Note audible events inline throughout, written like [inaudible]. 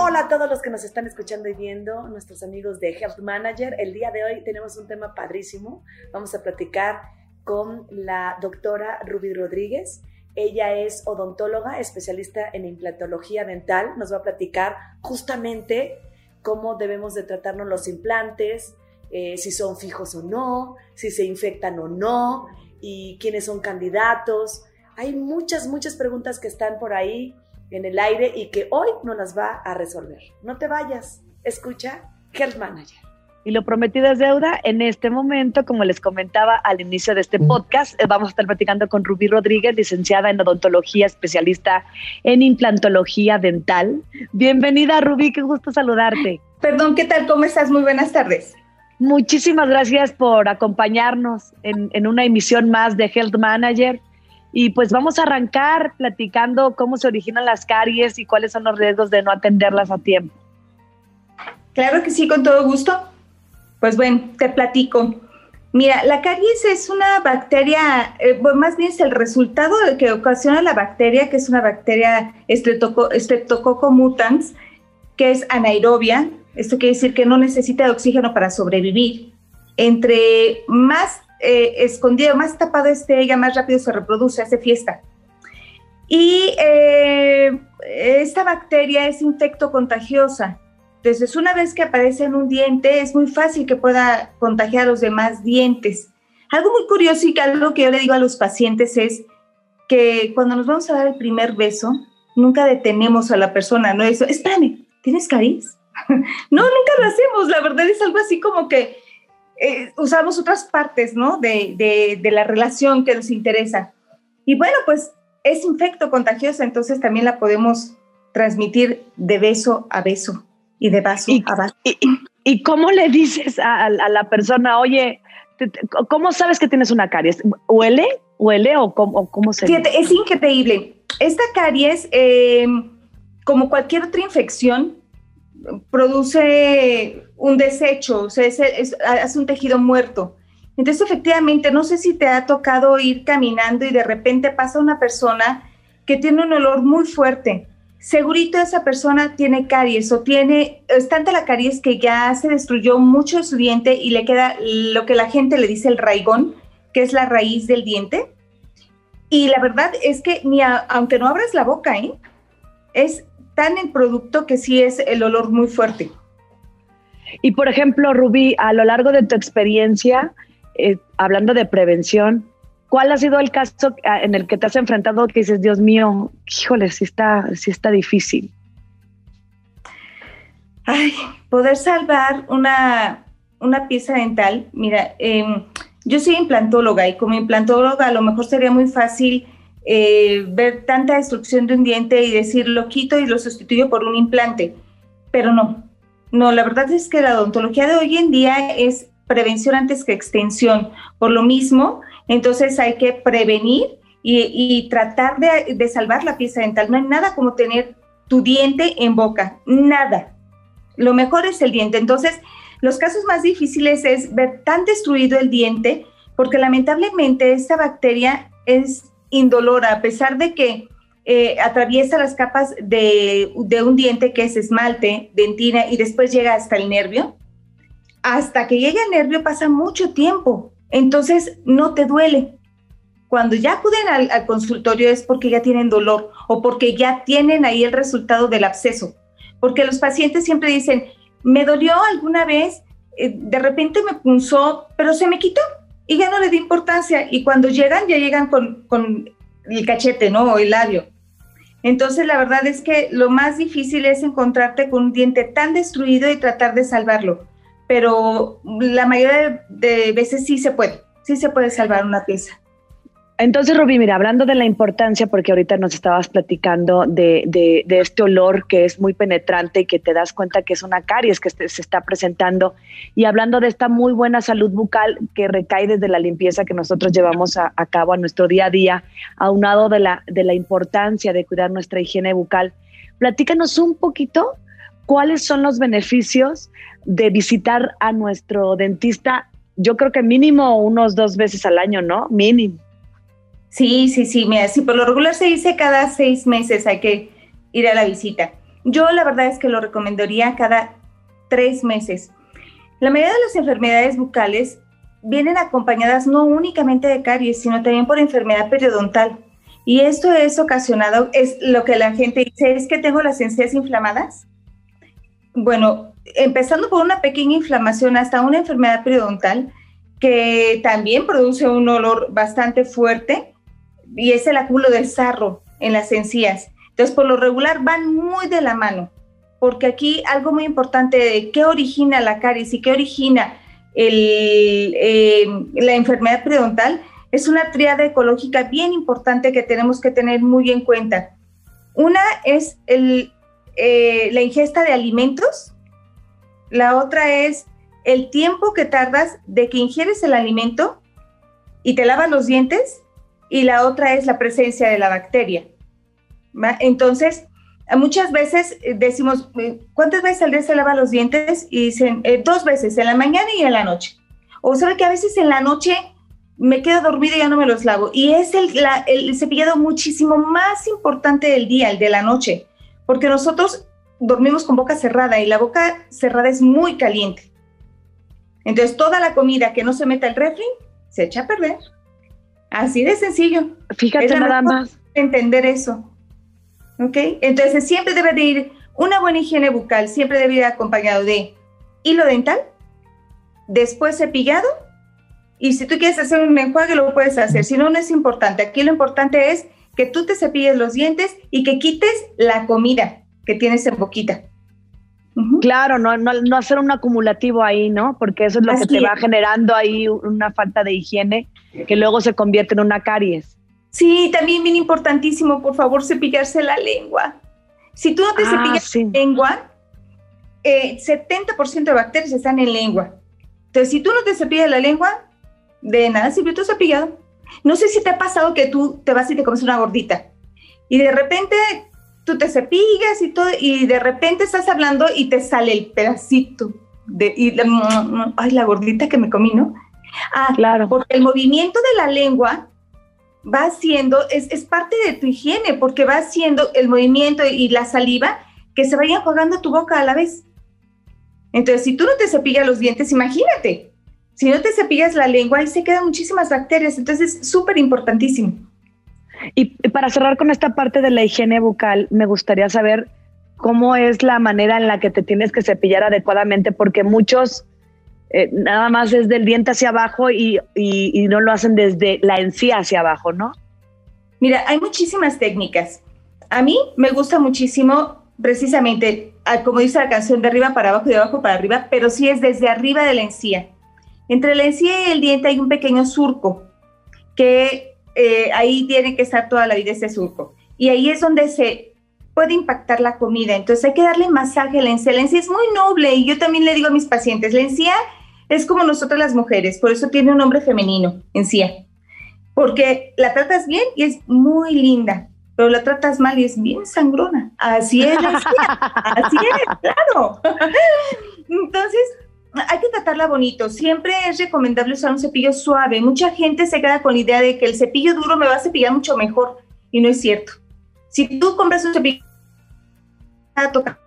Hola a todos los que nos están escuchando y viendo, nuestros amigos de Health Manager. El día de hoy tenemos un tema padrísimo. Vamos a platicar con la doctora Ruby Rodríguez. Ella es odontóloga, especialista en implantología dental. Nos va a platicar justamente cómo debemos de tratarnos los implantes, eh, si son fijos o no, si se infectan o no, y quiénes son candidatos. Hay muchas, muchas preguntas que están por ahí en el aire y que hoy nos las va a resolver. No te vayas, escucha Health Manager. Y lo prometido es deuda. En este momento, como les comentaba al inicio de este podcast, eh, vamos a estar platicando con Rubí Rodríguez, licenciada en odontología, especialista en implantología dental. Bienvenida, Rubí, qué gusto saludarte. Perdón, ¿qué tal? ¿Cómo estás? Muy buenas tardes. Muchísimas gracias por acompañarnos en, en una emisión más de Health Manager. Y pues vamos a arrancar platicando cómo se originan las caries y cuáles son los riesgos de no atenderlas a tiempo. Claro que sí, con todo gusto. Pues bueno, te platico. Mira, la caries es una bacteria, eh, más bien es el resultado que ocasiona la bacteria, que es una bacteria Streptococcus mutans, que es anaerobia. Esto quiere decir que no necesita de oxígeno para sobrevivir. Entre más eh, escondido, más tapado esté ella, más rápido se reproduce, hace fiesta. Y eh, esta bacteria es infecto contagiosa. Entonces, una vez que aparece en un diente, es muy fácil que pueda contagiar a los demás dientes. Algo muy curioso y que algo que yo le digo a los pacientes es que cuando nos vamos a dar el primer beso, nunca detenemos a la persona, no es, espérame, ¿tienes caries? [laughs] no, nunca lo hacemos, la verdad es algo así como que eh, usamos otras partes, ¿no? De, de, de la relación que nos interesa. Y bueno, pues es infecto contagiosa, entonces también la podemos transmitir de beso a beso y de vaso ¿Y, a vaso. Y, y, cómo le dices a, a, la persona, oye, ¿cómo sabes que tienes una caries? ¿Huele? ¿Huele o cómo, cómo se Fíjate, es increíble. Esta caries, eh, como cualquier otra infección, produce un desecho, o sea, es, hace un tejido muerto. Entonces, efectivamente, no sé si te ha tocado ir caminando y de repente pasa una persona que tiene un olor muy fuerte. Segurito esa persona tiene caries o tiene, es tanta la caries que ya se destruyó mucho de su diente y le queda lo que la gente le dice el raigón, que es la raíz del diente. Y la verdad es que ni aunque no abras la boca, ¿eh? es tan el producto que sí es el olor muy fuerte. Y por ejemplo, Rubí, a lo largo de tu experiencia, eh, hablando de prevención, ¿cuál ha sido el caso en el que te has enfrentado que dices, Dios mío, híjole, sí está, sí está difícil? Ay, poder salvar una, una pieza dental. Mira, eh, yo soy implantóloga y como implantóloga a lo mejor sería muy fácil eh, ver tanta destrucción de un diente y decir lo quito y lo sustituyo por un implante, pero no, no, la verdad es que la odontología de hoy en día es prevención antes que extensión, por lo mismo, entonces hay que prevenir y, tratar de salvar la pieza dental. No hay nada como tener tu diente en boca, nada. Lo mejor es el diente. Entonces, los casos más difíciles es ver tan destruido el diente, porque lamentablemente esta bacteria es indolora, a pesar de que eh, atraviesa las capas de, de, un diente que es esmalte, dentina, y después llega hasta el nervio. Hasta que llega el nervio pasa mucho tiempo, entonces no te duele. Cuando ya acuden al, consultorio es porque ya tienen dolor o porque ya tienen ahí el resultado del absceso. Porque los pacientes siempre dicen, me dolió alguna vez, eh, de repente me punzó, pero se me quitó y ya no le di importancia. Y cuando llegan, ya llegan con, con el cachete, ¿no? O el labio. Entonces, la verdad es que lo más difícil es encontrarte con un diente tan destruido y tratar de salvarlo. Pero la mayoría de veces sí se puede, sí se puede salvar una pieza. Entonces, Rubí, mira, hablando de la importancia, porque ahorita nos estabas platicando de, de, de, este olor que es muy penetrante y que te das cuenta que es una caries que se está presentando, y hablando de esta muy buena salud bucal que recae desde la limpieza que nosotros llevamos a, cabo a nuestro día a día, aunado de la, de la importancia de cuidar nuestra higiene bucal, platícanos un poquito cuáles son los beneficios de visitar a nuestro dentista, yo creo que mínimo unos dos veces al año, ¿no? Mínimo. Sí, sí, sí, mira, sí, por lo regular se dice cada seis meses hay que ir a la visita. Yo la verdad es que lo recomendaría cada tres meses. La mayoría de las enfermedades bucales vienen acompañadas no únicamente de caries, sino también por enfermedad periodontal. Y esto es ocasionado, es lo que la gente dice, es que tengo las encías inflamadas. Bueno, empezando por una pequeña inflamación hasta una enfermedad periodontal que también produce un olor bastante fuerte y es el acúmulo de sarro en las encías. Entonces, por lo regular van muy de la mano, porque aquí algo muy importante de qué origina la caries y qué origina eh, la enfermedad periodontal es una triada ecológica bien importante que tenemos que tener muy en cuenta. Una es eh, la ingesta de alimentos, la otra es el tiempo que tardas de que ingieres el alimento y te lavas los dientes, y la otra es la presencia de la bacteria. Entonces, muchas veces eh, decimos, eh, ¿cuántas veces al día se lava los dientes? Y dicen, eh, dos veces, en la mañana y en la noche. O sabe que a veces en la noche me quedo dormida y ya no me los lavo. Y es el, el cepillado muchísimo más importante del día, el de la noche, porque nosotros dormimos con boca cerrada y la boca cerrada es muy caliente. Entonces, toda la comida que no se meta al refri se echa a perder. Así de sencillo. Fíjate nada más. Entender eso. ¿Ok? Entonces siempre debe de ir una buena higiene bucal, siempre debe ir acompañado de hilo dental, después cepillado, y si tú quieres hacer un enjuague lo puedes hacer, si no, no es importante. Aquí lo importante es que tú te cepilles los dientes y que quites la comida que tienes en boquita. Claro, no, no, hacer un acumulativo ahí, ¿no? Porque eso es lo que te va generando ahí una falta de higiene que luego se convierte en una caries. Sí, también bien importantísimo, por favor, cepillarse la lengua. Si tú no te ah, cepillas la lengua, eh, 70% de bacterias están en lengua. Entonces, si tú no te cepillas la lengua, de nada sirvió tu cepillado. No sé si te ha pasado que tú te vas y te comes una gordita y de repente tú te cepillas y todo y de repente estás hablando y te sale el pedacito de y ay la gordita que me comí, ¿no? Ah, claro. Porque el movimiento de la lengua va haciendo, es, es parte de tu higiene, porque va haciendo el movimiento y la saliva que se vayan jugando tu boca a la vez. Entonces, si tú no te cepillas los dientes, imagínate, si no te cepillas la lengua, ahí se quedan muchísimas bacterias, entonces es súper importantísimo. Y para cerrar con esta parte de la higiene bucal, me gustaría saber cómo es la manera en la que te tienes que cepillar adecuadamente, porque muchos eh, nada más es del diente hacia abajo y, no lo hacen desde la encía hacia abajo, ¿no? Mira, hay muchísimas técnicas. A mí me gusta muchísimo precisamente, ah, como dice la canción, de arriba para abajo y de abajo para arriba, pero sí es desde arriba de la encía. Entre la encía y el diente hay un pequeño surco, que eh, ahí tiene que estar toda la vida ese surco. Y ahí es donde se puede impactar la comida. Entonces hay que darle masaje a la encía. La encía es muy noble y yo también le digo a mis pacientes, la encía es como nosotras las mujeres, por eso tiene un nombre femenino, en sí. Porque la tratas bien y es muy linda, pero la tratas mal y es bien sangrona. Así es, [laughs] así es, claro. [laughs] Entonces, hay que tratarla bonito. Siempre es recomendable usar un cepillo suave. Mucha gente se queda con la idea de que el cepillo duro me va a cepillar mucho mejor y no es cierto. Si tú compras un cepillo a tocar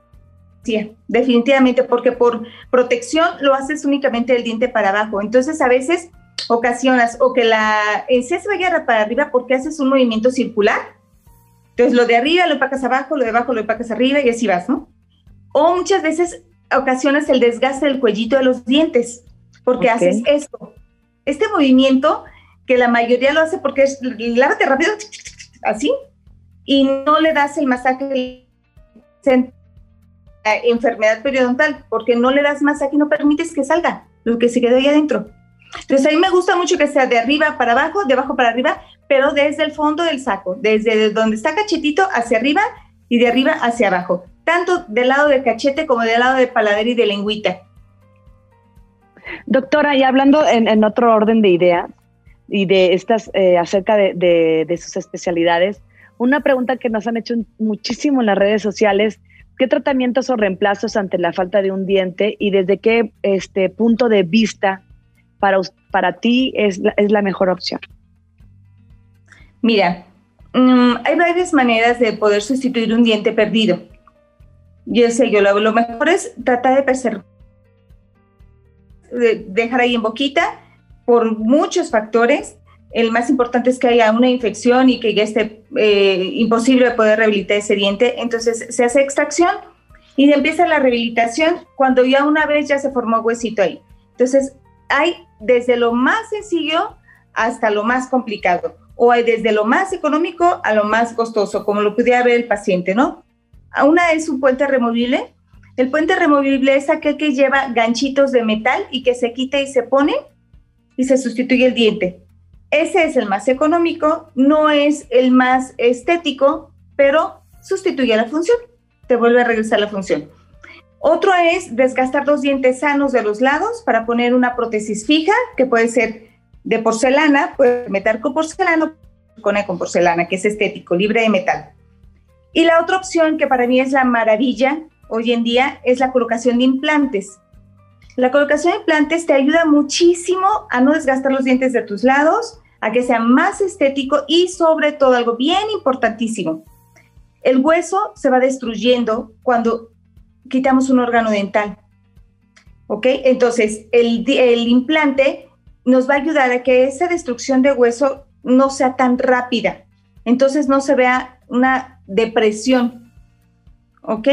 Sí, definitivamente, porque por protección lo haces únicamente el diente para abajo. Entonces, a veces ocasionas o que la encía se vaya para arriba porque haces un movimiento circular. Entonces, lo de arriba lo empacas abajo, lo de abajo lo empacas arriba y así vas, ¿no? O muchas veces ocasionas el desgaste del cuellito de los dientes porque haces esto. Este movimiento que la mayoría lo hace porque es lávate rápido, así, y no le das el masaje enfermedad periodontal, porque no le das masaje y no permites que salga lo que se quedó ahí adentro. Entonces a mí me gusta mucho que sea de arriba para abajo, de abajo para arriba, pero desde el fondo del saco, desde donde está cachetito hacia arriba y de arriba hacia abajo, tanto del lado de cachete como del lado de paladar y de lengüita. Doctora, y hablando en, otro orden de ideas y de estas eh, acerca de, de sus especialidades, una pregunta que nos han hecho muchísimo en las redes sociales ¿Qué tratamientos o reemplazos ante la falta de un diente y desde qué este, punto de vista para, para ti es la, es la mejor opción? Mira, mm, hay varias maneras de poder sustituir un diente perdido. Yo sé, yo lo, lo mejor es tratar de preservar, dejar ahí en boquita por muchos factores. El más importante es que haya una infección y que ya esté eh, imposible poder rehabilitar ese diente. Entonces se hace extracción y empieza la rehabilitación cuando ya una vez ya se formó huesito ahí. Entonces hay desde lo más sencillo hasta lo más complicado o hay desde lo más económico a lo más costoso, como lo pudiera ver el paciente, ¿no? Una es un puente removible. El puente removible es aquel que lleva ganchitos de metal y que se quita y se pone y se sustituye el diente. Ese es el más económico, no es el más estético, pero sustituye la función, te vuelve a regresar la función. Otro es desgastar dos dientes sanos de los lados para poner una prótesis fija, que puede ser de porcelana, puede meter con porcelana, con porcelana, que es estético, libre de metal. Y la otra opción que para mí es la maravilla hoy en día es la colocación de implantes. La colocación de implantes te ayuda muchísimo a no desgastar los dientes de tus lados, a que sea más estético y sobre todo algo bien importantísimo. El hueso se va destruyendo cuando quitamos un órgano dental. ¿Ok? Entonces, el, el implante nos va a ayudar a que esa destrucción de hueso no sea tan rápida. Entonces no se vea una depresión. ¿Ok?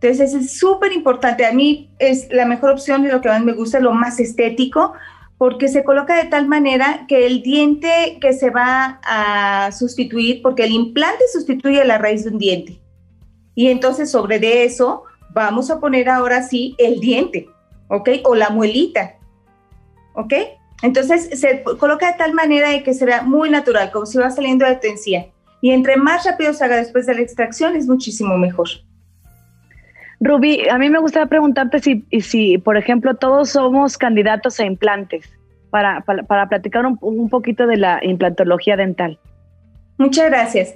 Entonces es súper importante. A mí es la mejor opción y lo que más me gusta, lo más estético, porque se coloca de tal manera que el diente que se va a sustituir, porque el implante sustituye la raíz de un diente. Y entonces sobre de eso vamos a poner ahora sí el diente, ¿ok? O la muelita, ¿ok? Entonces se coloca de tal manera de que se muy natural, como si va saliendo de tu encía. Y entre más rápido se haga después de la extracción, es muchísimo mejor. Rubí, a mí me gustaría preguntarte si, si, por ejemplo, todos somos candidatos a implantes, para, para, platicar un, poquito de la implantología dental. Muchas gracias.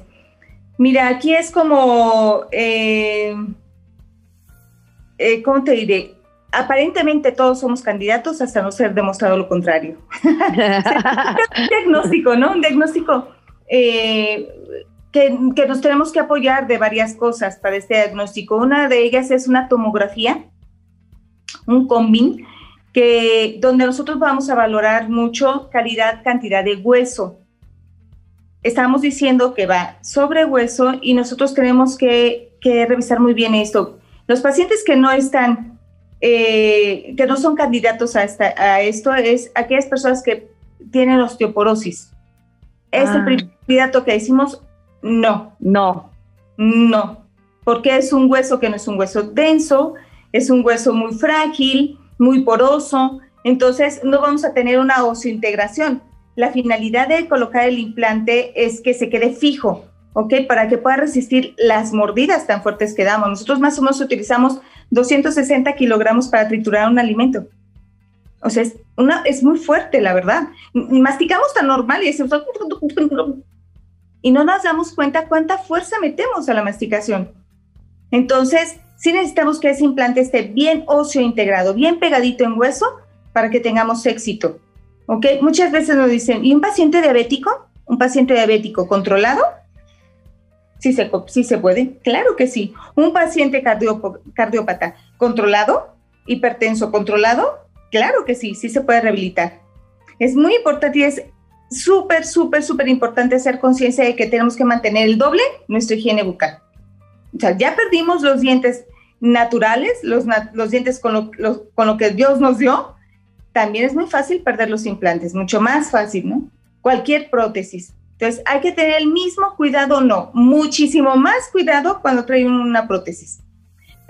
Mira, aquí es como, eh, eh, ¿cómo te diré? Aparentemente todos somos candidatos hasta no ser demostrado lo contrario. [laughs] un diagnóstico, ¿no? Un diagnóstico eh, que, nos tenemos que apoyar de varias cosas para este diagnóstico. Una de ellas es una tomografía, un combin, que, donde nosotros vamos a valorar mucho calidad, cantidad de hueso. Estamos diciendo que va sobre hueso y nosotros tenemos que, que revisar muy bien esto. Los pacientes que no están, eh, que no son candidatos a, esta, a esto, es aquellas personas que tienen osteoporosis. Es el ah. primer candidato que decimos no, no, no, porque es un hueso que no es un hueso denso, es un hueso muy frágil, muy poroso, entonces no vamos a tener una osiointegración. La finalidad de colocar el implante es que se quede fijo, ¿ok? Para que pueda resistir las mordidas tan fuertes que damos. Nosotros más o menos utilizamos 260 kilogramos para triturar un alimento. O sea, es, una, es muy fuerte, la verdad. Masticamos tan normal y decimos, y no nos damos cuenta cuánta fuerza metemos a la masticación. Entonces, sí necesitamos que ese implante esté bien óseo integrado, bien pegadito en hueso para que tengamos éxito. ¿Ok? Muchas veces nos dicen, ¿y un paciente diabético? ¿Un paciente diabético controlado? Sí se, sí se puede, claro que sí. ¿Un paciente cardiópata controlado? ¿Hipertenso controlado? Claro que sí, sí se puede rehabilitar. Es muy importante y es súper, súper, súper importante hacer conciencia de que tenemos que mantener el doble nuestra higiene bucal. O sea, ya perdimos los dientes naturales, los, dientes con lo, con lo que Dios nos dio, también es muy fácil perder los implantes, mucho más fácil, ¿no? Cualquier prótesis. Entonces, hay que tener el mismo cuidado, no, muchísimo más cuidado cuando trae una prótesis.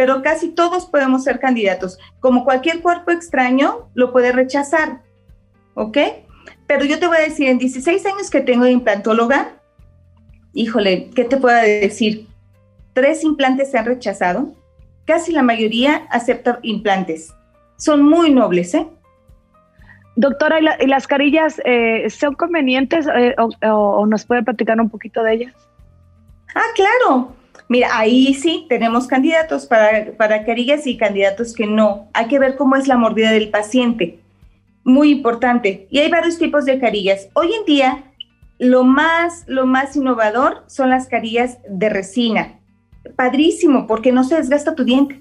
Pero casi todos podemos ser candidatos. Como cualquier cuerpo extraño, lo puede rechazar, ¿ok? Pero yo te voy a decir, en 16 años que tengo de implantóloga, híjole, ¿qué te puedo decir? Tres implantes se han rechazado, casi la mayoría acepta implantes. Son muy nobles, ¿eh? Doctora, ¿y, las carillas eh, son convenientes eh, o, nos puede platicar un poquito de ellas? Ah, claro. Mira, ahí sí tenemos candidatos para, para carillas y candidatos que no. Hay que ver cómo es la mordida del paciente muy importante. Y hay varios tipos de carillas. Hoy en día, lo más, lo más innovador son las carillas de resina. padrísimo porque no se desgasta tu diente.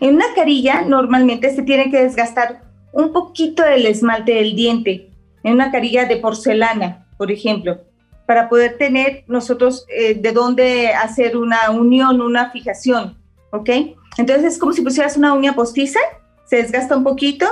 En una carilla normalmente se tiene que desgastar un poquito del esmalte del diente, en una carilla de porcelana, por ejemplo, para poder tener nosotros eh, de dónde hacer una unión, una fijación, ¿ok? Entonces es como si pusieras una uña postiza, se desgasta un poquito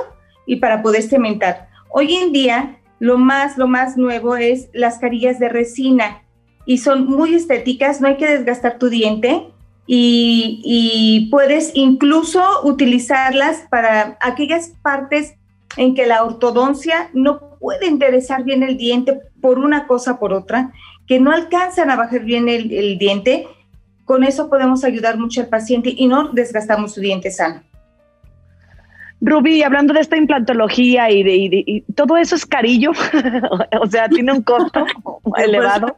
y para poder cementar. Hoy en día lo más, lo más nuevo es las carillas de resina y son muy estéticas, no hay que desgastar tu diente, y, puedes incluso utilizarlas para aquellas partes en que la ortodoncia no puede interesar bien el diente por una cosa por otra, que no alcanzan a bajar bien el, diente. Con eso podemos ayudar mucho al paciente y no desgastamos su diente sano. Rubí, hablando de esta implantología y de, todo eso es carillo, [laughs] o sea, tiene un costo [laughs] elevado.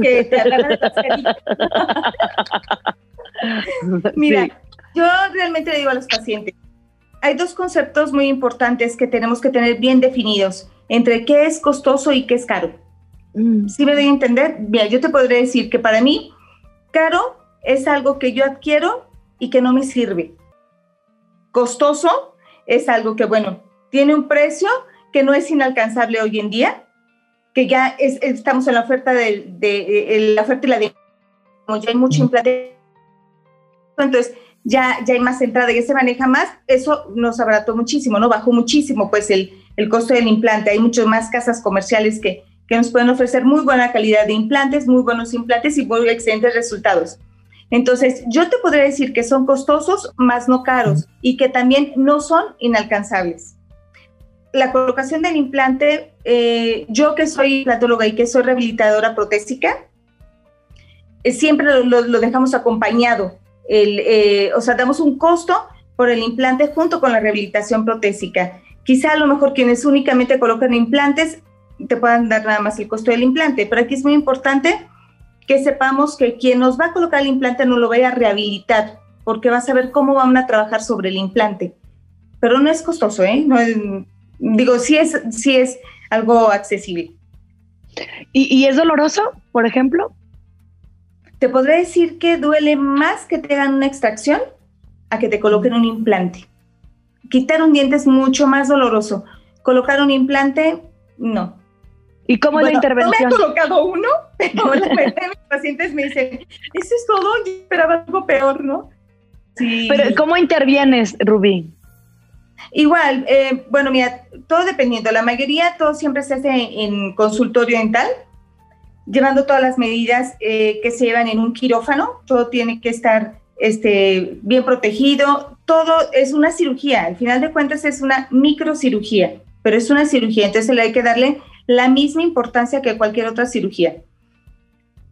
que te [laughs] Mira, yo realmente le digo a los pacientes, hay dos conceptos muy importantes que tenemos que tener bien definidos entre qué es costoso y qué es caro. Mm. ¿Sí me doy a entender? Bien, yo te podré decir que para mí, caro es algo que yo adquiero y que no me sirve. Costoso es algo que, bueno, tiene un precio que no es inalcanzable hoy en día, que ya estamos en la oferta de, de, la oferta y la de, como ya hay mucho implante entonces ya, ya hay más entrada, ya se maneja más, eso nos abarató muchísimo, ¿no? Bajó muchísimo pues el, el costo del implante, hay muchas más casas comerciales que, que nos pueden ofrecer muy buena calidad de implantes, muy buenos implantes y muy excelentes resultados. Entonces, yo te podría decir que son costosos, más no caros, y que también no son inalcanzables. La colocación del implante, eh, yo que soy platóloga y que soy rehabilitadora protésica, eh, siempre lo, lo, dejamos acompañado el, eh, o sea, damos un costo por el implante junto con la rehabilitación protésica. Quizá a lo mejor quienes únicamente colocan implantes te puedan dar nada más el costo del implante, pero aquí es muy importante que sepamos que quien nos va a colocar el implante no lo vaya a rehabilitar, porque va a saber cómo van a trabajar sobre el implante. Pero no es costoso, ¿eh? No digo, sí es, sí es algo accesible. ¿Y, ¿Y, es doloroso, por ejemplo? te podré decir que duele más que te hagan una extracción a que te coloquen un implante. Quitar un diente es mucho más doloroso. Colocar un implante, no. ¿Y cómo es la intervención? No me he colocado uno, [laughs] pero la mayoría de mis pacientes me dicen, eso es todo, yo esperaba algo peor, ¿no? Sí. Pero ¿cómo intervienes, Rubí? Igual, eh, bueno, mira, todo dependiendo. La mayoría, todo siempre se hace en consultorio dental llevando todas las medidas eh, que se llevan en un quirófano, todo tiene que estar este, bien protegido, todo es una cirugía, al final de cuentas es una microcirugía, pero es una cirugía, entonces le hay que darle la misma importancia que cualquier otra cirugía.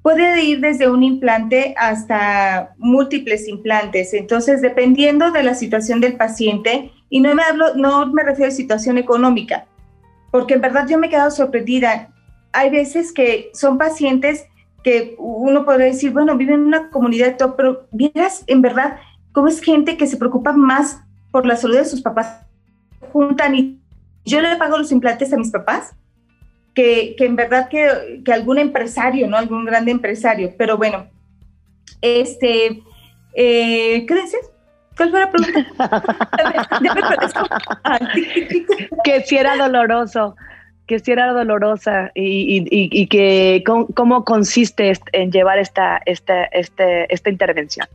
Puede ir desde un implante hasta múltiples implantes, entonces dependiendo de la situación del paciente, y no me, hablo, no me refiero a situación económica, porque en verdad yo me he quedado sorprendida hay veces que son pacientes que uno podría decir, bueno, viven en una comunidad todo, pero vieras en verdad cómo es gente que se preocupa más por la salud de sus papás, juntan y yo le pago los implantes a mis papás, que, que en verdad que, que, algún empresario, ¿no? Algún grande empresario, pero bueno, este, eh, ¿qué dices? ¿Cuál fue la pregunta? [laughs] que si era doloroso que si era dolorosa y, que cómo consiste en llevar esta, esta, este, esta intervención.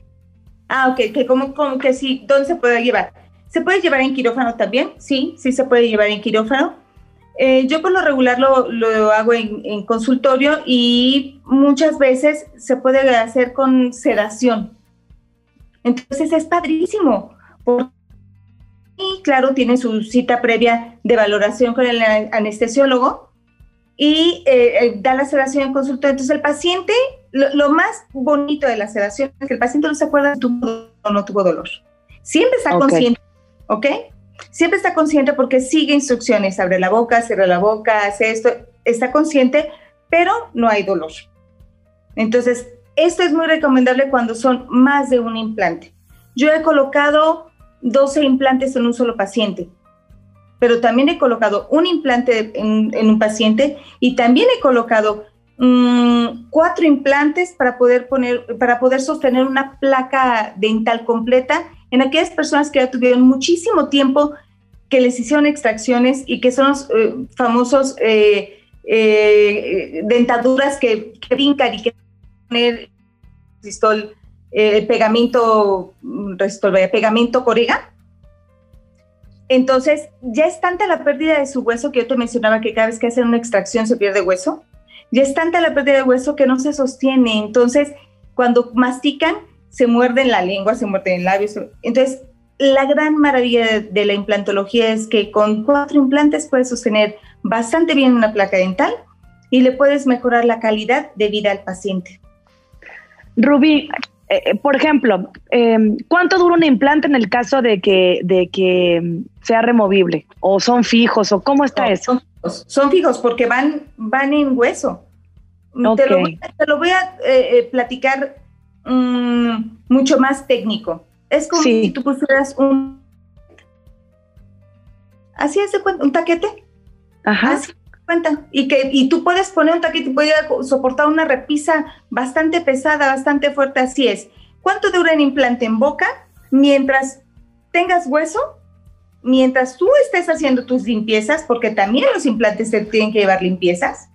Ah, ok, que como, que sí, ¿dónde se puede llevar? ¿Se puede llevar en quirófano también? Sí, sí se puede llevar en quirófano. Eh, yo por lo regular lo, lo hago en, en, consultorio y muchas veces se puede hacer con sedación. Entonces es padrísimo, y claro, tiene su cita previa de valoración con el anestesiólogo y eh, eh, da la sedación en consulta. Entonces el paciente, lo, más bonito de la sedación es que el paciente no se acuerda si tuvo o no tuvo dolor. Siempre está consciente, ¿ok? Siempre está consciente porque sigue instrucciones, abre la boca, cierra la boca, hace esto, está consciente, pero no hay dolor. Entonces, esto es muy recomendable cuando son más de un implante. Yo he colocado 12 implantes en un solo paciente. Pero también he colocado un implante en, un paciente y también he colocado mm, cuatro implantes para poder poner, para poder sostener una placa dental completa en aquellas personas que ya tuvieron muchísimo tiempo que les hicieron extracciones y que son los eh, famosos eh, eh, dentaduras que, que, brincan y que poner resistol, pegamento, resistol, pegamento corega. Entonces, ya es tanta la pérdida de su hueso que yo te mencionaba que cada vez que hacen una extracción se pierde hueso. Ya es tanta la pérdida de hueso que no se sostiene. Entonces, cuando mastican, se muerden la lengua, se muerden el labio. Entonces, la gran maravilla de, la implantología es que con cuatro implantes puedes sostener bastante bien una placa dental y le puedes mejorar la calidad de vida al paciente. Rubí, eh, eh, por ejemplo, em, ¿cuánto dura un implante en el caso de que, de que sea removible? ¿O son fijos? ¿O cómo está eso? Son fijos, porque van, van en hueso. Te, lo voy a, eh, platicar mm, mucho más técnico. Es como si tú pusieras un... Así es de cuenta, un taquete. Ajá. Así cuenta. Y, que, y tú puedes poner un taquete puedes soportar una repisa bastante pesada, bastante fuerte, así es. ¿Cuánto dura el implante en boca? Mientras tengas hueso, mientras tú estés haciendo tus limpiezas, porque también los implantes te tienen que llevar limpiezas,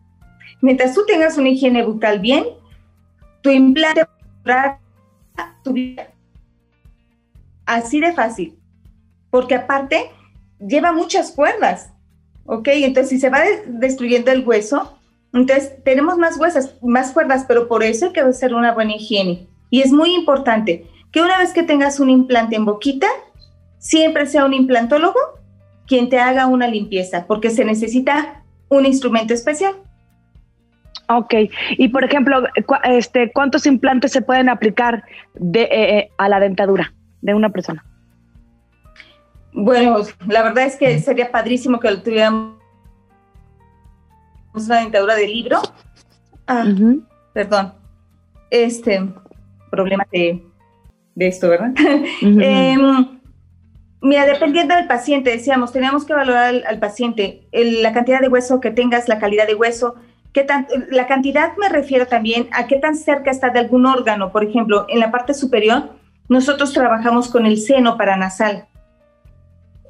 mientras tú tengas una higiene bucal bien, tu implante va a tu vida Así de fácil. Porque aparte lleva muchas cuerdas. ¿Ok? Entonces, si se va destruyendo el hueso, entonces tenemos más huesas, más cuerdas, pero por eso hay que hacer una buena higiene. Y es muy importante que una vez que tengas un implante en boquita, siempre sea un implantólogo quien te haga una limpieza, porque se necesita un instrumento especial. Ok, y por ejemplo, este, ¿cuántos implantes se pueden aplicar de, eh, eh, a la dentadura? de una persona? Bueno, la verdad es que sería padrísimo que tuviéramos una dentadura de libro. Ah, perdón. Este problema de, esto, ¿verdad? [laughs] mira, dependiendo del paciente, decíamos, teníamos que valorar al, paciente la cantidad de hueso que tengas, la calidad de hueso, qué tan, la cantidad me refiero también a qué tan cerca está de algún órgano. Por ejemplo, en la parte superior, nosotros trabajamos con el seno paranasal.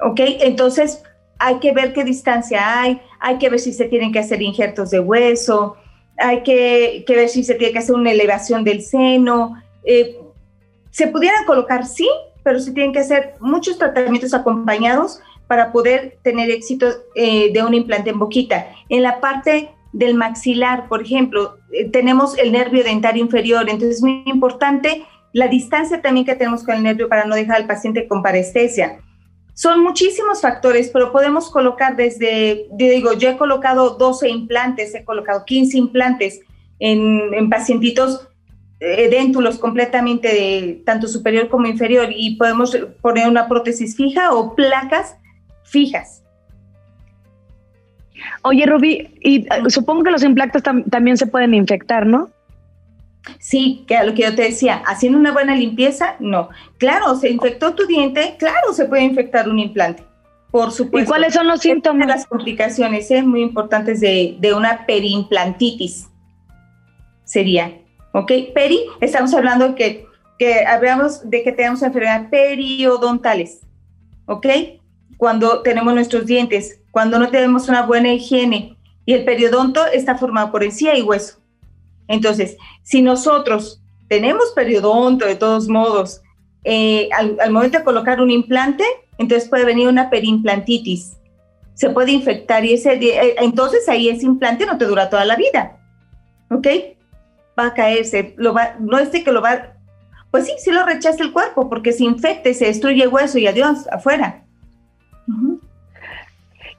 ¿Ok? Entonces, hay que ver qué distancia hay, hay que ver si se tienen que hacer injertos de hueso, hay que, ver si se tiene que hacer una elevación del seno. Eh, se pudieran colocar, sí, pero se tienen que hacer muchos tratamientos acompañados para poder tener éxito eh, de un implante en boquita. En la parte del maxilar, por ejemplo, eh, tenemos el nervio dentario inferior, entonces es muy importante la distancia también que tenemos con el nervio para no dejar al paciente con parestesia. Son muchísimos factores, pero podemos colocar desde, yo digo, yo he colocado 12 implantes, he colocado 15 implantes en, en pacientitos eh, déntulos completamente de tanto superior como inferior y podemos poner una prótesis fija o placas fijas. Oye, Rubí, y eh, supongo que los implantes también se pueden infectar, ¿no? Sí, que a lo que yo te decía, haciendo una buena limpieza, no. Claro, se infectó tu diente, claro, se puede infectar un implante, por supuesto. ¿Y cuáles son los síntomas? Las complicaciones ¿eh? muy importantes de, de una periimplantitis sería, ¿ok? Peri, estamos hablando que, que hablamos de que tenemos enfermedades periodontales, ¿ok? Cuando tenemos nuestros dientes, cuando no tenemos una buena higiene y el periodonto está formado por encía y hueso. Entonces, si nosotros tenemos periodonto de todos modos, eh, al, momento de colocar un implante, entonces puede venir una perimplantitis. Se puede infectar y ese, eh, entonces ahí ese implante no te dura toda la vida. ¿Ok? Va a caerse. Lo va, no es de que lo va. Pues sí, sí lo rechaza el cuerpo porque se infecta, se destruye el hueso y adiós, afuera.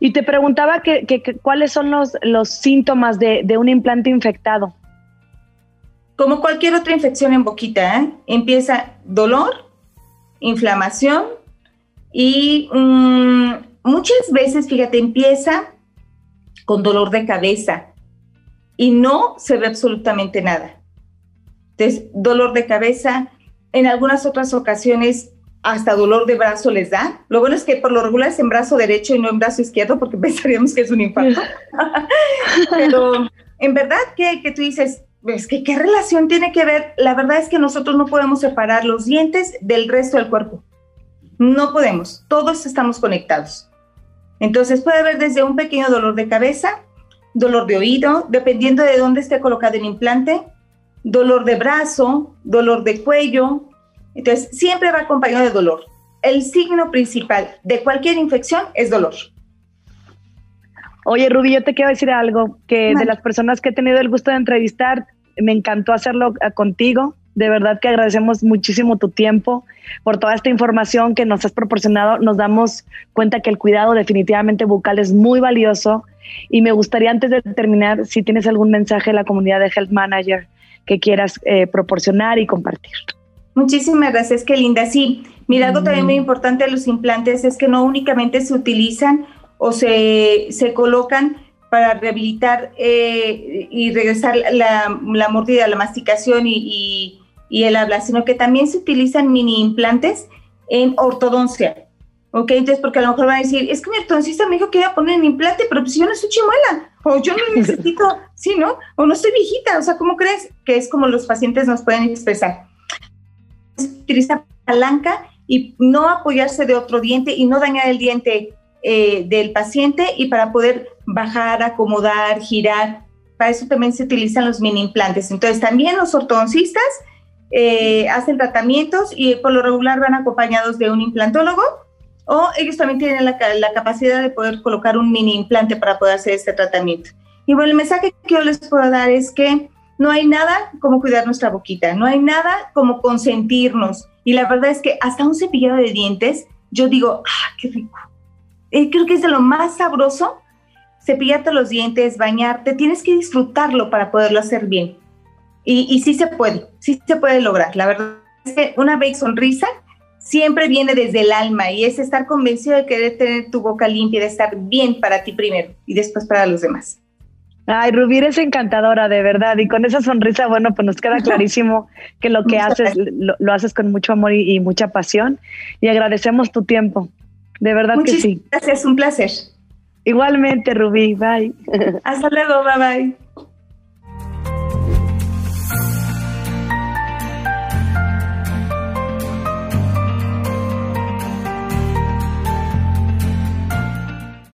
Y te preguntaba que, cuáles son los, los síntomas de, de un implante infectado. Como cualquier otra infección en boquita, ¿eh? empieza dolor, inflamación y mm, muchas veces, fíjate, empieza con dolor de cabeza y no se ve absolutamente nada. Entonces, dolor de cabeza, en algunas otras ocasiones hasta dolor de brazo les da. Lo bueno es que por lo regular es en brazo derecho y no en brazo izquierdo porque [laughs] pensaríamos que es un infarto. [laughs] Pero en verdad que, que tú dices, es que qué relación tiene que ver, la verdad es que nosotros no podemos separar los dientes del resto del cuerpo. No podemos, todos estamos conectados. Entonces puede haber desde un pequeño dolor de cabeza, dolor de oído, dependiendo de dónde esté colocado el implante, dolor de brazo, dolor de cuello. Entonces siempre va acompañado de dolor. El signo principal de cualquier infección es dolor. Oye, Ruby, yo te quiero decir algo, que de las personas que he tenido el gusto de entrevistar, me encantó hacerlo eh, contigo. De verdad que agradecemos muchísimo tu tiempo por toda esta información que nos has proporcionado. Nos damos cuenta que el cuidado definitivamente bucal es muy valioso. Y me gustaría antes de terminar, si tienes algún mensaje a la comunidad de Health Manager que quieras eh, proporcionar y compartir. Muchísimas gracias, qué linda. Sí, mira, algo también muy mm. importante de los implantes es que no únicamente se utilizan o se, se colocan para rehabilitar eh, y regresar la, la, mordida, la masticación y, y, el habla, sino que también se utilizan mini implantes en ortodoncia. ¿Ok? Entonces, porque a lo mejor van a decir, es que mi ortodoncista me dijo que iba a poner un implante, pero pues yo no soy chimuela, o yo no necesito, [laughs] sí, ¿no? O no estoy viejita, o sea, ¿cómo crees? Que es como los pacientes nos pueden expresar. Utiliza palanca y no apoyarse de otro diente y no dañar el diente eh, del paciente y para poder bajar, acomodar, girar. Para eso también se utilizan los mini implantes. Entonces, también los ortodoncistas eh, hacen tratamientos y por lo regular van acompañados de un implantólogo o ellos también tienen la, capacidad de poder colocar un mini implante para poder hacer este tratamiento. Y bueno, el mensaje que yo les puedo dar es que no hay nada como cuidar nuestra boquita, no hay nada como consentirnos. Y la verdad es que hasta un cepillado de dientes, yo digo, ah, qué rico. Eh, creo que es de lo más sabroso cepillarte los dientes, bañarte, tienes que disfrutarlo para poderlo hacer bien. Y, y sí se puede, sí se puede lograr. La verdad es que una bella sonrisa siempre viene desde el alma y es estar convencido de querer tener tu boca limpia, de estar bien para ti primero y después para los demás. Ay, Rubí, eres encantadora, de verdad. Y con esa sonrisa, bueno, pues nos queda [laughs] clarísimo que lo que haces lo, haces con mucho amor y, mucha pasión. Y agradecemos tu tiempo. De verdad que sí. Gracias, un placer. Igualmente, Rubí. Bye. Hasta luego, bye bye.